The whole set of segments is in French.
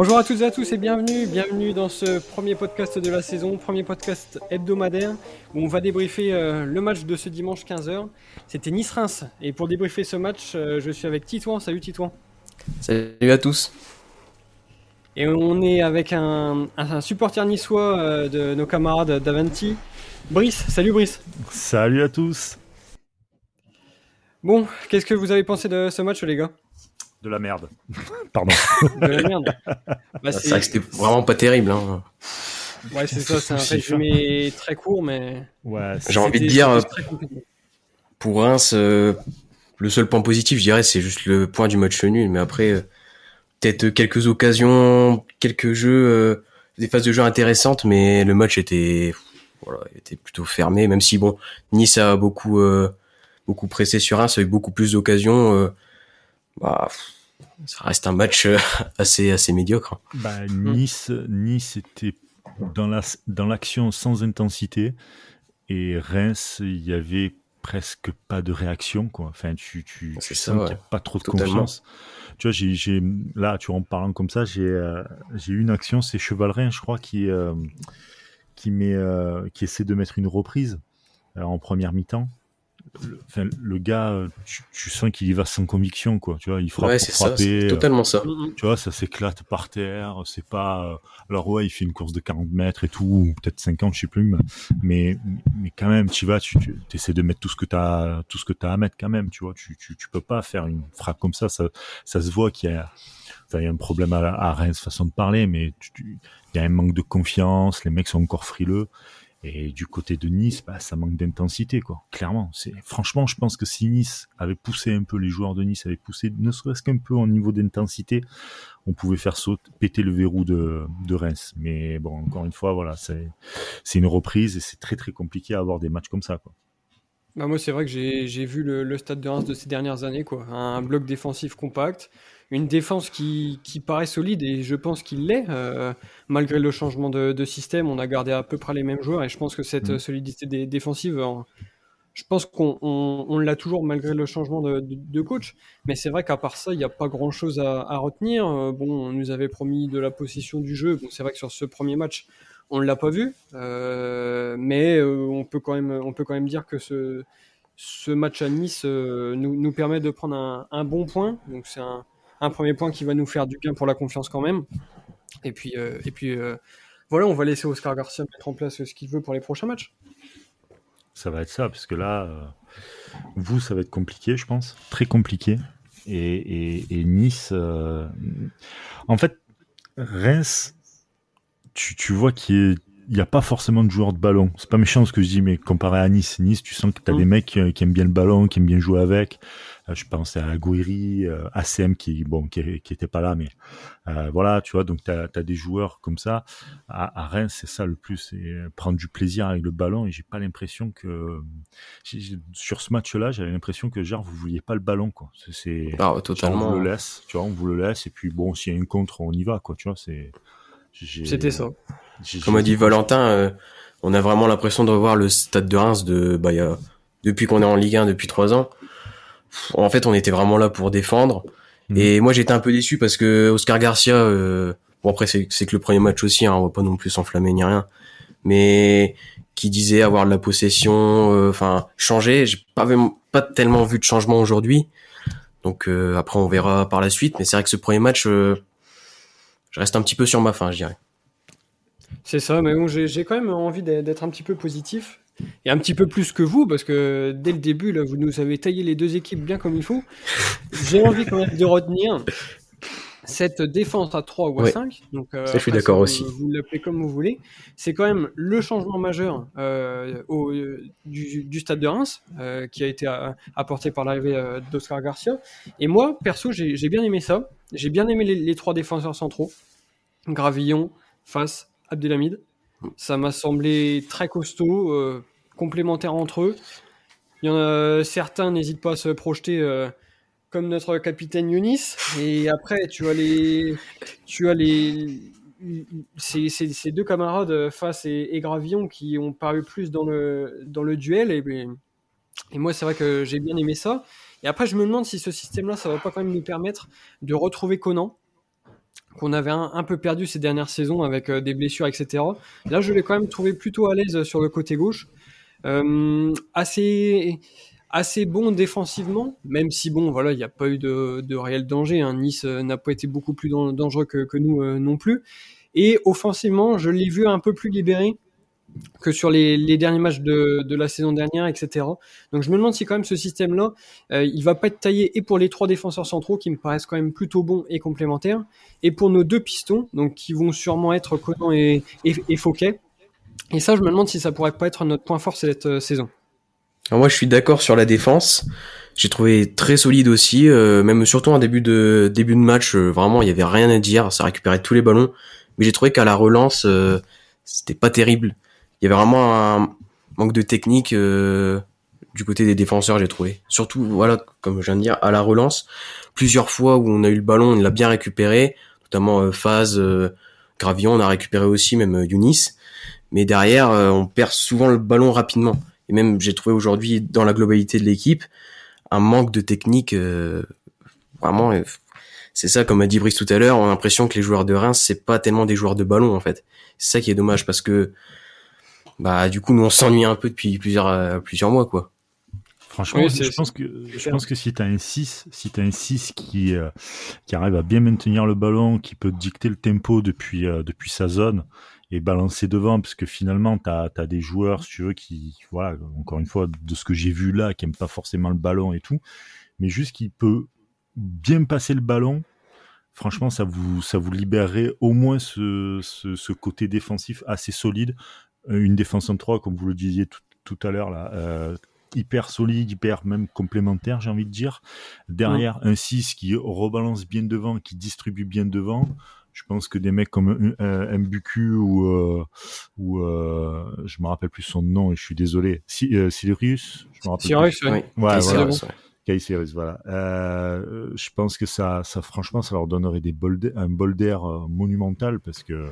Bonjour à toutes et à tous et bienvenue, bienvenue dans ce premier podcast de la saison, premier podcast hebdomadaire où on va débriefer euh, le match de ce dimanche 15h. C'était Nice-Reims et pour débriefer ce match, euh, je suis avec Titouan. Salut Titouan. Salut à tous. Et on est avec un, un supporter niçois euh, de nos camarades d'Avanti, Brice. Salut Brice. Salut à tous. Bon, qu'est-ce que vous avez pensé de ce match les gars? De la merde. Pardon. de la merde. Bah, c'est vrai que c'était vraiment pas terrible. Hein. Ouais, c'est ça, c'est un résumé très court, mais. Ouais, J'ai envie de dire, pour Reims, euh, le seul point positif, je dirais, c'est juste le point du match nul. Mais après, euh, peut-être quelques occasions, quelques jeux, euh, des phases de jeu intéressantes, mais le match était, voilà, était plutôt fermé. Même si bon, Nice a beaucoup, beaucoup pressé sur Reims, avec beaucoup plus d'occasions bah, ça reste un match euh, assez, assez médiocre. Bah, nice, nice était dans la dans l'action sans intensité et Reims, il y avait presque pas de réaction quoi. Enfin, tu tu, tu sens qu'il n'y a pas trop de confiance. Tu vois, j'ai, j'ai là, tu vois, en parlant comme ça, j'ai euh, j'ai une action, c'est Chevalrin, je crois, qui euh, qui met qui essaie de mettre une reprise en première mi-temps le, enfin, le gars, tu, sens qu'il y va sans conviction, quoi. Tu vois, il frappe ouais, pour frapper. Ça, totalement ça. Euh, tu vois, ça s'éclate par terre. C'est pas. Euh, alors ouais, il fait une course de 40 mètres et tout, ou peut-être 50, je sais plus. Mais mais quand même, tu vas, tu, tu essaies de mettre tout ce que t'as, tout ce que t'as à mettre quand même. Tu vois, tu, tu, tu peux pas faire une frappe comme ça. Ça, ça se voit qu'il y a. Enfin, il y a un problème à, à Reims façon de parler, mais il y a un manque de confiance. Les mecs sont encore frileux. Et du côté de Nice, bah, ça manque d'intensité, quoi. Clairement, c'est franchement, je pense que si Nice avait poussé un peu, les joueurs de Nice avaient poussé, ne serait-ce qu'un peu au niveau d'intensité, on pouvait faire sauter, péter le verrou de, de Reims. Mais bon, encore une fois, voilà, c'est c'est une reprise et c'est très très compliqué à avoir des matchs comme ça. Bah moi, c'est vrai que j'ai vu le, le, stade de Reims de ces dernières années, quoi. Un bloc défensif compact, une défense qui, qui, paraît solide et je pense qu'il l'est. Euh, malgré le changement de, de, système, on a gardé à peu près les mêmes joueurs et je pense que cette mm. solidité des, défensive, je pense qu'on on, on, l'a toujours malgré le changement de, de coach. Mais c'est vrai qu'à part ça, il n'y a pas grand chose à, à, retenir. Euh, bon, on nous avait promis de la possession du jeu. Bon, c'est vrai que sur ce premier match, on ne l'a pas vu, euh, mais on peut quand même, on peut quand même dire que ce, ce match à Nice nous, nous permet de prendre un, un bon point. Donc c'est un, un premier point qui va nous faire du bien pour la confiance quand même. Et puis, euh, et puis euh, voilà, on va laisser Oscar Garcia mettre en place ce qu'il veut pour les prochains matchs. Ça va être ça, parce que là, euh, vous, ça va être compliqué, je pense, très compliqué. Et, et, Nice, en fait, Reims, tu, tu vois qu'il n'y a pas forcément de joueurs de ballon. C'est pas méchant ce que je dis, mais comparé à Nice, Nice, tu sens que tu as mm. des mecs qui, aiment bien le ballon, qui aiment bien jouer avec. Euh, je pense à Gouiri, euh, ACM qui bon qui, qui était pas là, mais euh, voilà, tu vois. Donc tu as, des joueurs comme ça. À, à Reims, c'est ça le plus, c'est prendre du plaisir avec le ballon. Et j'ai pas l'impression que sur ce match-là, j'avais l'impression que genre vous vouliez pas le ballon, quoi. C'est ah, totalement. on vous le laisse, tu vois, on vous le laisse. Et puis bon, s'il y a une contre, on y va, quoi. Tu vois, c'est. C'était ça. Comme a dit Valentin, on a vraiment l'impression de revoir le stade de Reims de bah, y a, depuis qu'on est en Ligue 1 depuis trois ans en fait, on était vraiment là pour défendre. Mhm. Et moi, j'étais un peu déçu parce que Oscar Garcia, euh, bon après c'est que le premier match aussi, hein, on va pas non plus s'enflammer ni rien, mais qui disait avoir de la possession, euh, enfin changer. J'ai pas pas tellement vu de changement aujourd'hui. Donc euh, après, on verra par la suite. Mais c'est vrai que ce premier match, je reste un petit peu sur ma fin, je dirais. C'est ça, mais bon, j'ai quand même envie d'être un petit peu positif et un petit peu plus que vous, parce que dès le début, là, vous nous avez taillé les deux équipes bien comme il faut. J'ai envie quand même de retenir cette défense à 3 ou à 5. Donc, euh, je suis d'accord aussi. Vous l'appelez comme vous voulez. C'est quand même le changement majeur euh, au, du, du, stade de Reims, euh, qui a été apporté par l'arrivée euh, d'Oscar Garcia. Et moi, perso, j'ai bien aimé ça. J'ai bien aimé les, les, trois défenseurs centraux. Gravillon, Face, Abdelhamid. Ça m'a semblé très costaud, euh, complémentaire entre eux. Il y en a certains n'hésitent pas à se projeter euh, comme notre capitaine Yunis. Et après, tu as les, tu as les, ces, ces, deux camarades Face et, et, Gravillon qui ont paru plus dans le, dans le duel. Et, et moi, c'est vrai que j'ai bien aimé ça. Et après, je me demande si ce système-là, ça va pas quand même nous permettre de retrouver Conan. Qu'on avait un, peu perdu ces dernières saisons avec des blessures, etc. Là, je l'ai quand même trouvé plutôt à l'aise sur le côté gauche. assez assez bon défensivement, même si bon, voilà, il n'y a pas eu de, réel danger. Hein. Nice euh, n'a pas été beaucoup plus dangereux que, nous euh, non plus. Et offensivement, je l'ai vu un peu plus libéré que sur les, derniers matchs de, la saison dernière, etc. Donc je me demande si quand même ce système-là, euh, il va pas être taillé et pour les trois défenseurs centraux qui me paraissent quand même plutôt bons et complémentaires, et pour nos deux pistons, donc qui vont sûrement être Conan et, et, et ça, je me demande si ça pourrait pas être notre point fort cette saison moi, je suis d'accord sur la défense. J'ai trouvé très solide aussi, euh, même surtout en début de début de match. Euh, vraiment, il y avait rien à dire. Ça récupérait tous les ballons. Mais j'ai trouvé qu'à la relance, euh, c'était pas terrible. Il y avait vraiment un manque de technique du côté des défenseurs, j'ai trouvé. Surtout, voilà, comme je viens de dire, à la relance, plusieurs fois où on a eu le ballon, on l'a bien récupéré, notamment phase Gravillon, on a récupéré aussi, même Younis. Mais derrière, on perd souvent le ballon rapidement et même j'ai trouvé aujourd'hui dans la globalité de l'équipe un manque de technique euh, vraiment euh, c'est ça comme a dit Brice tout à l'heure on a l'impression que les joueurs de Reims c'est pas tellement des joueurs de ballon en fait c'est ça qui est dommage parce que bah du coup nous on s'ennuie un peu depuis plusieurs euh, plusieurs mois quoi. Franchement, je pense que je pense que si tu as un 6, si tu un 6 qui qui arrive à bien maintenir le ballon, qui peut dicter le tempo depuis depuis sa zone et balancer devant parce que finalement tu as, des joueurs si tu veux qui voilà encore une fois de ce que j'ai vu là qui aiment pas forcément le ballon et tout mais juste qu'il peut bien passer le ballon franchement ça vous ça vous libérerait au moins ce, ce, ce côté défensif assez solide euh, une défense en 3 comme vous le disiez tout, tout à l'heure là euh, hyper solide, hyper même complémentaire, j'ai envie de dire. Derrière, un 6 qui rebalance bien devant, qui distribue bien devant. Je pense que des mecs comme euh, Mbuku ou euh, ou euh, je me rappelle plus son nom et je suis désolé. Si, euh, Sirius je me rappelle Sirius ouais, ouais voilà. Voilà. Euh, je pense que ça ça franchement ça leur donnerait des bol un bol d'air monumental parce que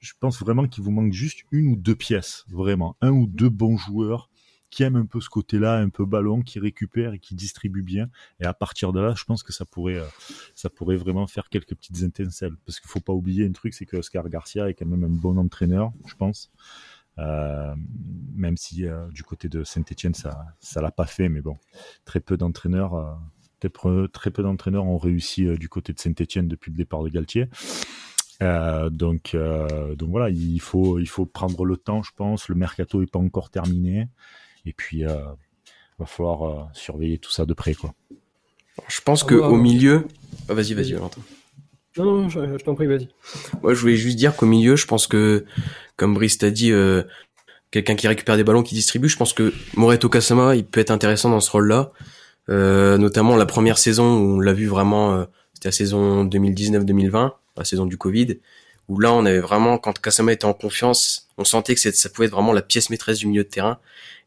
je pense vraiment qu'il vous manque juste une ou deux pièces vraiment un ou deux bons joueurs qui aime un peu ce côté-là, un peu ballon, qui récupère et qui distribue bien. Et à partir de là, je pense que ça pourrait, euh, ça pourrait vraiment faire quelques petites étincelles. Parce qu'il faut pas oublier un truc, c'est que Oscar Garcia est quand même un bon entraîneur, je pense. Euh, même si euh, du côté de Saint-Etienne, ça, ça l'a pas fait, mais bon, très peu d'entraîneurs, euh, très peu d'entraîneurs ont réussi du côté de Saint-Etienne depuis le départ de Galtier. Donc, donc voilà, il faut, il faut prendre le temps, je pense. Le mercato est pas encore terminé. Et puis, euh, va falloir euh, surveiller tout ça de près, quoi. Je pense que au milieu, ah, vas-y, vas-y, Valentin. Non, non, je, t'en prie, vas-y. Moi, je voulais juste dire qu'au milieu, je pense que, comme Brice t'a dit, euh, quelqu'un qui récupère des ballons, qui distribue, je pense que Moreto Kasama, il peut être intéressant dans ce rôle-là. Euh, notamment la première saison où on l'a vu vraiment, euh, c'était la saison 2019-2020, la saison du Covid, où là on avait vraiment, quand Kasama était en confiance, on sentait que ça pouvait être vraiment la pièce maîtresse du milieu de terrain.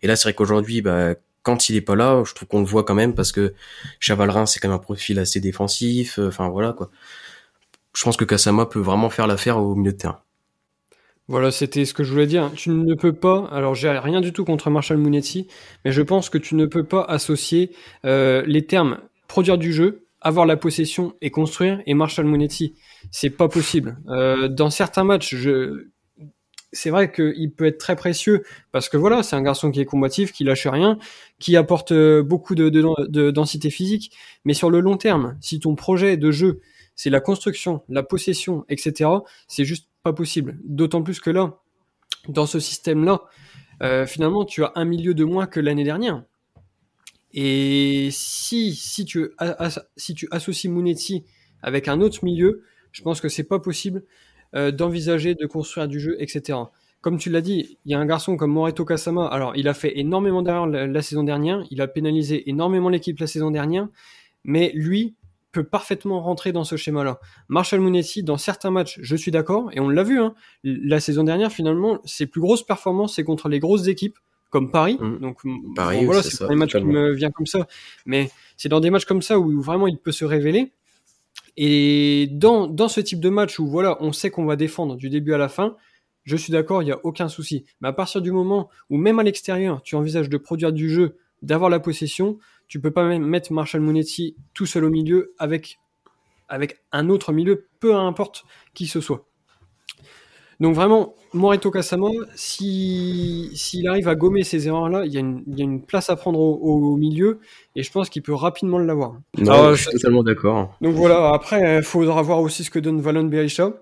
Et là, c'est vrai qu'aujourd'hui, bah, quand il est pas là, je trouve qu'on le voit quand même parce que Chavalrin, c'est quand même un profil assez défensif. Euh, enfin voilà quoi. Je pense que Kasama peut vraiment faire l'affaire au milieu de terrain. Voilà, c'était ce que je voulais dire. Tu ne peux pas, alors j'ai rien du tout contre Marshall Munetti, mais je pense que tu ne peux pas associer euh, les termes produire du jeu, avoir la possession et construire et Marshall Munetti. C'est pas possible. Euh, dans certains matchs, je, c'est vrai qu'il peut être très précieux parce que voilà, c'est un garçon qui est combatif, qui lâche rien, qui apporte euh, beaucoup de, de, densité physique. Mais sur le long terme, si ton projet de jeu, c'est la construction, la possession, etc., c'est juste pas possible. D'autant plus que là, dans ce système-là, euh, finalement, tu as un milieu de moins que l'année dernière. Et si, tu, si tu associes Munetti avec un autre milieu, je pense que c'est pas possible euh, d'envisager de construire du jeu, etc. Comme tu l'as dit, il y a un garçon comme Moreto Kasama. Alors, il a fait énormément d'erreurs la, saison dernière. Il a pénalisé énormément l'équipe la saison dernière. Mais lui peut parfaitement rentrer dans ce schéma-là. Marshall Munetti, dans certains matchs, je suis d'accord, et on l'a vu, hein, la saison dernière, finalement, ses plus grosses performances, c'est contre les grosses équipes, comme Paris. Mmh. Donc, Paris, voilà, c'est un match qui me vient comme ça. Mais c'est dans des matchs comme ça où vraiment il peut se révéler. Et dans, dans ce type de match où voilà, on sait qu'on va défendre du début à la fin, je suis d'accord, il n'y a aucun souci. Mais à partir du moment où même à l'extérieur, tu envisages de produire du jeu, d'avoir la possession, tu peux pas même mettre Marshall Monetti tout seul au milieu avec avec un autre milieu, peu importe qui ce soit. Donc vraiment, Moreto Kasama, s'il si, arrive à gommer ces erreurs-là, il, y, a une place à prendre au, milieu et je pense qu'il peut rapidement l'avoir. Non, je suis totalement d'accord. Donc voilà, après, il faudra voir aussi ce que donne Valon Berisha,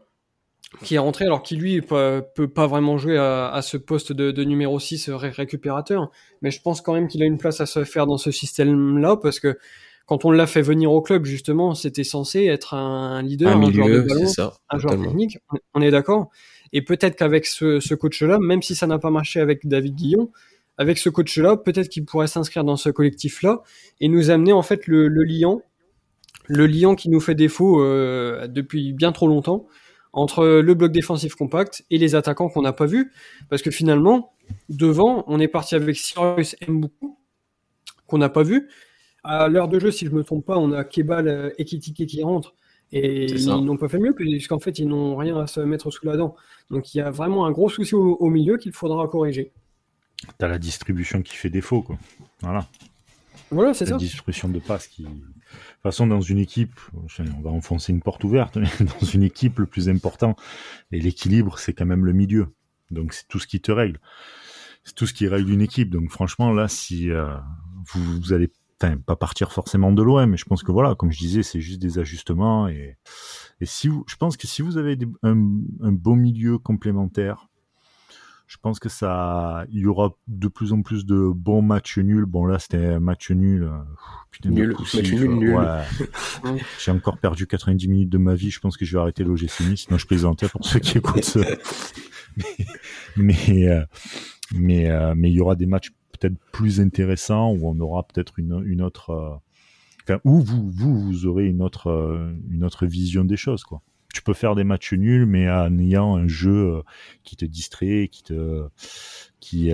qui est rentré, alors qu'il lui peut, peut pas vraiment jouer à, ce poste de, numéro 6 récupérateur, mais je pense quand même qu'il a une place à se faire dans ce système-là parce que quand on l'a fait venir au club, justement, c'était censé être un leader, un, joueur de ballon, un joueur technique. On est d'accord. Et peut-être qu'avec ce, coach-là, même si ça n'a pas marché avec David Guillon, avec ce coach-là, peut-être qu'il pourrait s'inscrire dans ce collectif-là et nous amener en fait le, le liant, le liant qui nous fait défaut euh, depuis bien trop longtemps entre le bloc défensif compact et les attaquants qu'on n'a pas vus, parce que finalement, devant, on est parti avec Cyrus Mboukou, qu'on n'a pas vu, à l'heure de jeu, si je me trompe pas, on a Kebal euh, et Kitike qui rentrent. Et ils n'ont pas fait mieux, puisqu'en fait, ils n'ont rien à se mettre sous la dent. Donc il y a vraiment un gros souci au, milieu qu'il faudra corriger. T'as la distribution qui fait défaut, quoi. Voilà. Voilà, c'est ça. La distribution de passes qui. De toute façon, dans une équipe, on va enfoncer une porte ouverte, mais dans une équipe, le plus important et l'équilibre, c'est quand même le milieu. Donc c'est tout ce qui te règle. C'est tout ce qui règle une équipe. Donc franchement, là, si euh, vous, vous allez enfin, pas partir forcément de loin, mais je pense que voilà, comme je disais, c'est juste des ajustements et, et si vous, je pense que si vous avez un, un beau milieu complémentaire, je pense que ça, il y aura de plus en plus de bons matchs nuls. Bon là, c'était un match nul. Euh, putain, nul, match nul, nul. Ouais. J'ai encore perdu 90 minutes de ma vie. Je pense que je vais arrêter l'OGC Nice. Non, je plaisantais pour ceux qui écoutent. mais mais euh, mais, euh, mais il y aura des matchs peut-être plus intéressant où on aura peut-être une, une autre euh, enfin où vous vous vous aurez une autre euh, une autre vision des choses quoi. Tu peux faire des matchs nuls mais en ayant un jeu euh, qui te distrait qui te qui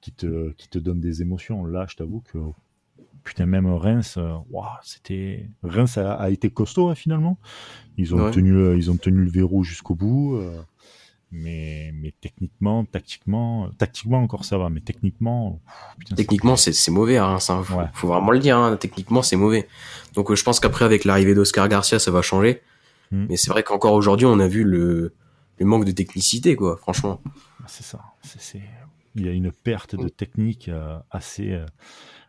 qui te qui te donne des émotions. Là je t'avoue que putain même Reims waouh c'était Reims a, été costaud hein, finalement. Ils ont tenu ils ont tenu le verrou jusqu'au bout mais mais techniquement tactiquement tactiquement encore ça va mais techniquement techniquement c'est c'est mauvais hein, ça faut, faut, vraiment le dire hein, techniquement c'est mauvais. Donc euh, je pense qu'après avec l'arrivée d'Oscar Garcia ça va changer. Hmm. mais c'est vrai qu'encore aujourd'hui on a vu le le manque de technicité quoi franchement. Ah, c'est ça. C'est il y a une perte de technique euh, assez euh,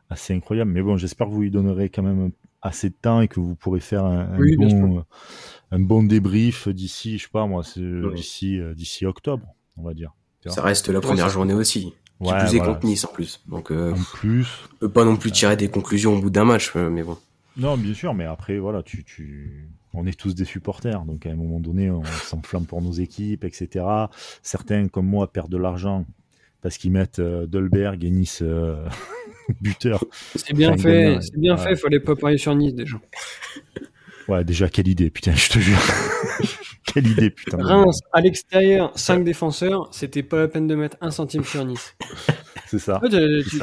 assez incroyable. Mais bon j'espère que vous lui donnerez quand même assez de temps et que vous pourrez faire un, un bon un bon débrief d'ici, je sais pas moi, d'ici euh, d'ici octobre, on va dire. Ça reste la première journée aussi. Qui ouais, plus est contre Nice en plus. Donc euh, en plus, peut pas non plus tirer des conclusions au bout d'un match, euh, mais bon. Non, bien sûr, mais après voilà, tu, tu, on est tous des supporters, donc à un moment donné, on s'enflamme pour nos équipes, etc. Certains comme moi perdent de l'argent parce qu'ils mettent Dolberg et Nice buteur. C'est bien fait, c'est bien fait. Fallait pas parier sur Nice déjà. Ouais, déjà, quelle idée, putain, je te jure. quelle idée, putain. Reims, à l'extérieur, 5 défenseurs, c'était pas la peine de mettre un centime sur Nice. C'est ça.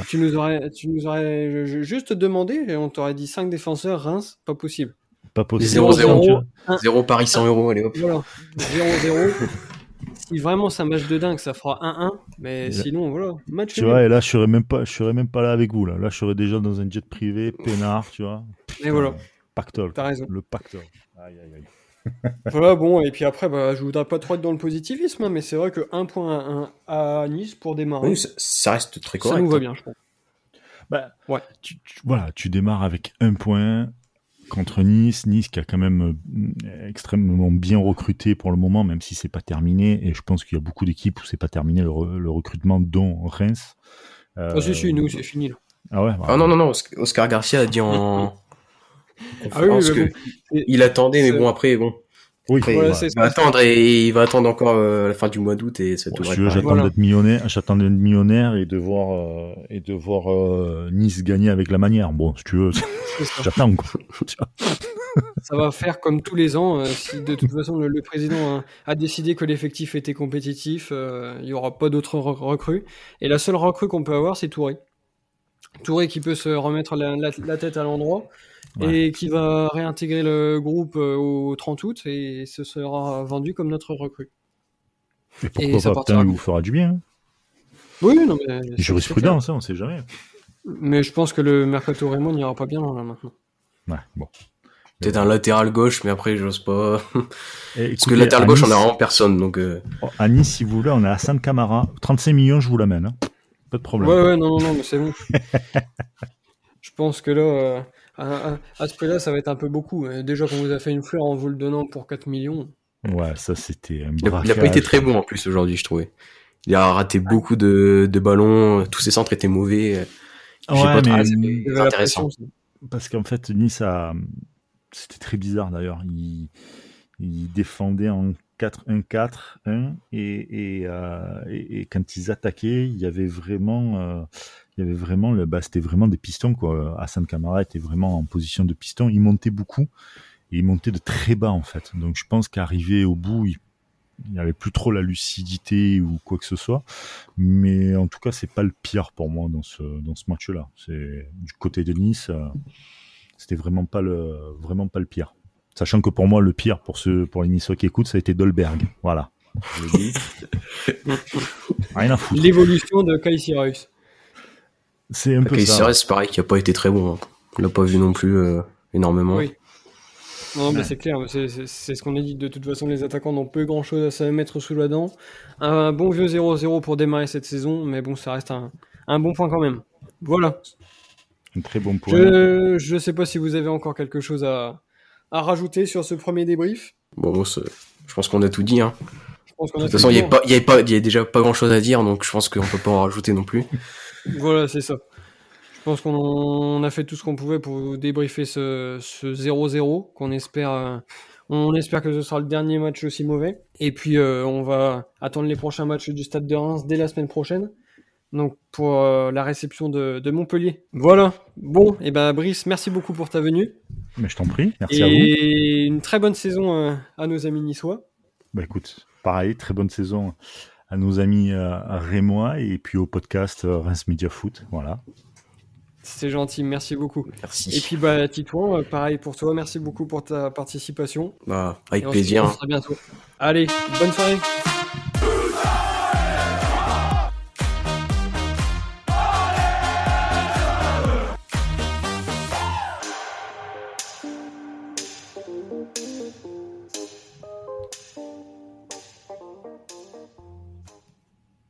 tu, nous aurais, tu nous aurais juste demandé et on t'aurait dit 5 défenseurs, Reims, pas possible. Pas possible. 0-0. 0 Paris 100 euros, allez hop. Voilà. 0-0. Si vraiment c'est un match de dingue, ça fera 1-1. Mais sinon, voilà, match Tu vois, et là, je serais même pas, je serais même pas là avec vous, là. Là, je serais déjà dans un jet privé, peinard, tu vois. et voilà. Pactole. T'as raison. Le pactole. Aïe, aïe, aïe. voilà, bon, et puis après, bah, je voudrais pas trop être dans le positivisme, hein, mais c'est vrai que 1 point à Nice pour démarrer. Oui, ça, reste très correct. Ça nous va bien, je pense. Bah, ouais. Tu, voilà, tu démarres avec un point contre Nice. Nice qui a quand même euh, extrêmement bien recruté pour le moment, même si c'est pas terminé. Et je pense qu'il y a beaucoup d'équipes où c'est pas terminé le, recrutement, dont Reims. Euh... Oh, si, si, nous, c'est fini. Là. Ah ouais. ah non, non, non. Oscar Garcia a dit en. Ah oui, il attendait, mais bon, après, bon. Oui, il, va, attendre et il va attendre encore euh, la fin du mois d'août et ça devrait J'attends d'être millionnaire, j'attends d'être millionnaire et de voir euh, et de voir euh, Nice gagner avec la manière. Bon, si tu veux, j'attends ça va faire comme tous les ans. si de toute façon le, président a, décidé que l'effectif était compétitif, il y aura pas d'autres recrues. Et la seule recrue qu'on peut avoir, c'est Touré. Touré qui peut se remettre la tête à l'endroit et qui va réintégrer le groupe euh, au 30 août et ce sera vendu comme notre recrue. Et pourquoi pas, il vous fera du bien. Hein. oui, non, mais. Jurisprudence, hein, on sait jamais. Mais je pense que le Mercato Raymond n'ira pas bien là maintenant. Ouais, bon. Peut-être un latéral gauche, mais après, j'ose pas. Et Parce que latéral à gauche, on Nice- a vraiment personne, donc euh, oh, À Nice, si vous voulez, on a Hassan Camara. 35 millions, je vous l'amène. Hein. Pas de problème. Ouais, ouais, non, non, non, mais c'est bon. je pense que là, euh, à, ce prix-là, ça va être un peu beaucoup. Déjà qu'on vous a fait une fleur en vous le donnant pour 4 millions. Ouais, ça c'était un il a, il a braquage. pas été très bon en plus aujourd'hui, je trouvais. Il a raté beaucoup de, de ballons, tous ses centres étaient mauvais. J'ai Ouais, pas mais- Il très intéressant. Parce qu'en fait, Nice a. C'était très bizarre d'ailleurs. Il, il défendait en 4-1-4-1 et, et, euh, et, et quand ils attaquaient, il y avait vraiment. euh, il y avait vraiment le, bah, c'était vraiment des pistons quoi. Hassan Kamara était vraiment en position de piston. Il montait beaucoup et il montait de très bas en fait. Donc je pense qu'arrivé au bout, il il n'y avait plus trop la lucidité ou quoi que ce soit. Mais en tout cas, c'est pas le pire pour moi dans ce, dans ce match-là. C'est du côté de Nice, euh, c'était vraiment pas le, vraiment pas le pire. Sachant que pour moi, le pire pour ceux, pour les Niçois qui écoutent, ça a été Dolberg. Voilà. Rien à foutre. L'évolution de Kai. C'est un peu Kai ça. C'est pareil, qui a pas été très bon. hein. On l'a pas vu non plus euh, énormément. Oui. Non, mais Ouais. c'est clair, c'est- c'est c'est ce qu'on a dit. De toute façon, les attaquants n'ont peu grand chose à se mettre sous la dent. Un bon vieux 0-0 pour démarrer cette saison, mais bon, ça reste un, un bon point quand même. Voilà. Un très bon point. Je je sais pas si vous avez encore quelque chose à, à rajouter sur ce premier débrief. Bon, je pense qu'on a tout dit. Hein. Je pense qu'on De a toute façon, il y avait tour. pas, il y avait pas, il y avait déjà pas grand chose à dire, donc je pense qu'on peut pas en rajouter non plus. Voilà, c'est ça. Je pense qu'on on a fait tout ce qu'on pouvait pour débriefer ce ce 0-0 qu'on espère. euh, on espère que ce sera le dernier match aussi mauvais. Et puis euh, on va attendre les prochains matchs du Stade de Reims dès la semaine prochaine. Donc pour euh, la réception de, de Montpellier. Voilà. Bon, et ben Brice, merci beaucoup pour ta venue. Mais je t'en prie. Merci à vous. et une très bonne saison euh, à nos amis niçois. Bah écoute, pareil, très bonne saison à nos amis euh, rémois et puis au podcast euh, Reims Media Foot. Voilà. C'est gentil, merci beaucoup. Merci. Et puis bah Titouan, euh, pareil pour toi, merci beaucoup pour ta participation. Bah, avec Et on se plaisir. très bientôt. Allez, bonne soirée.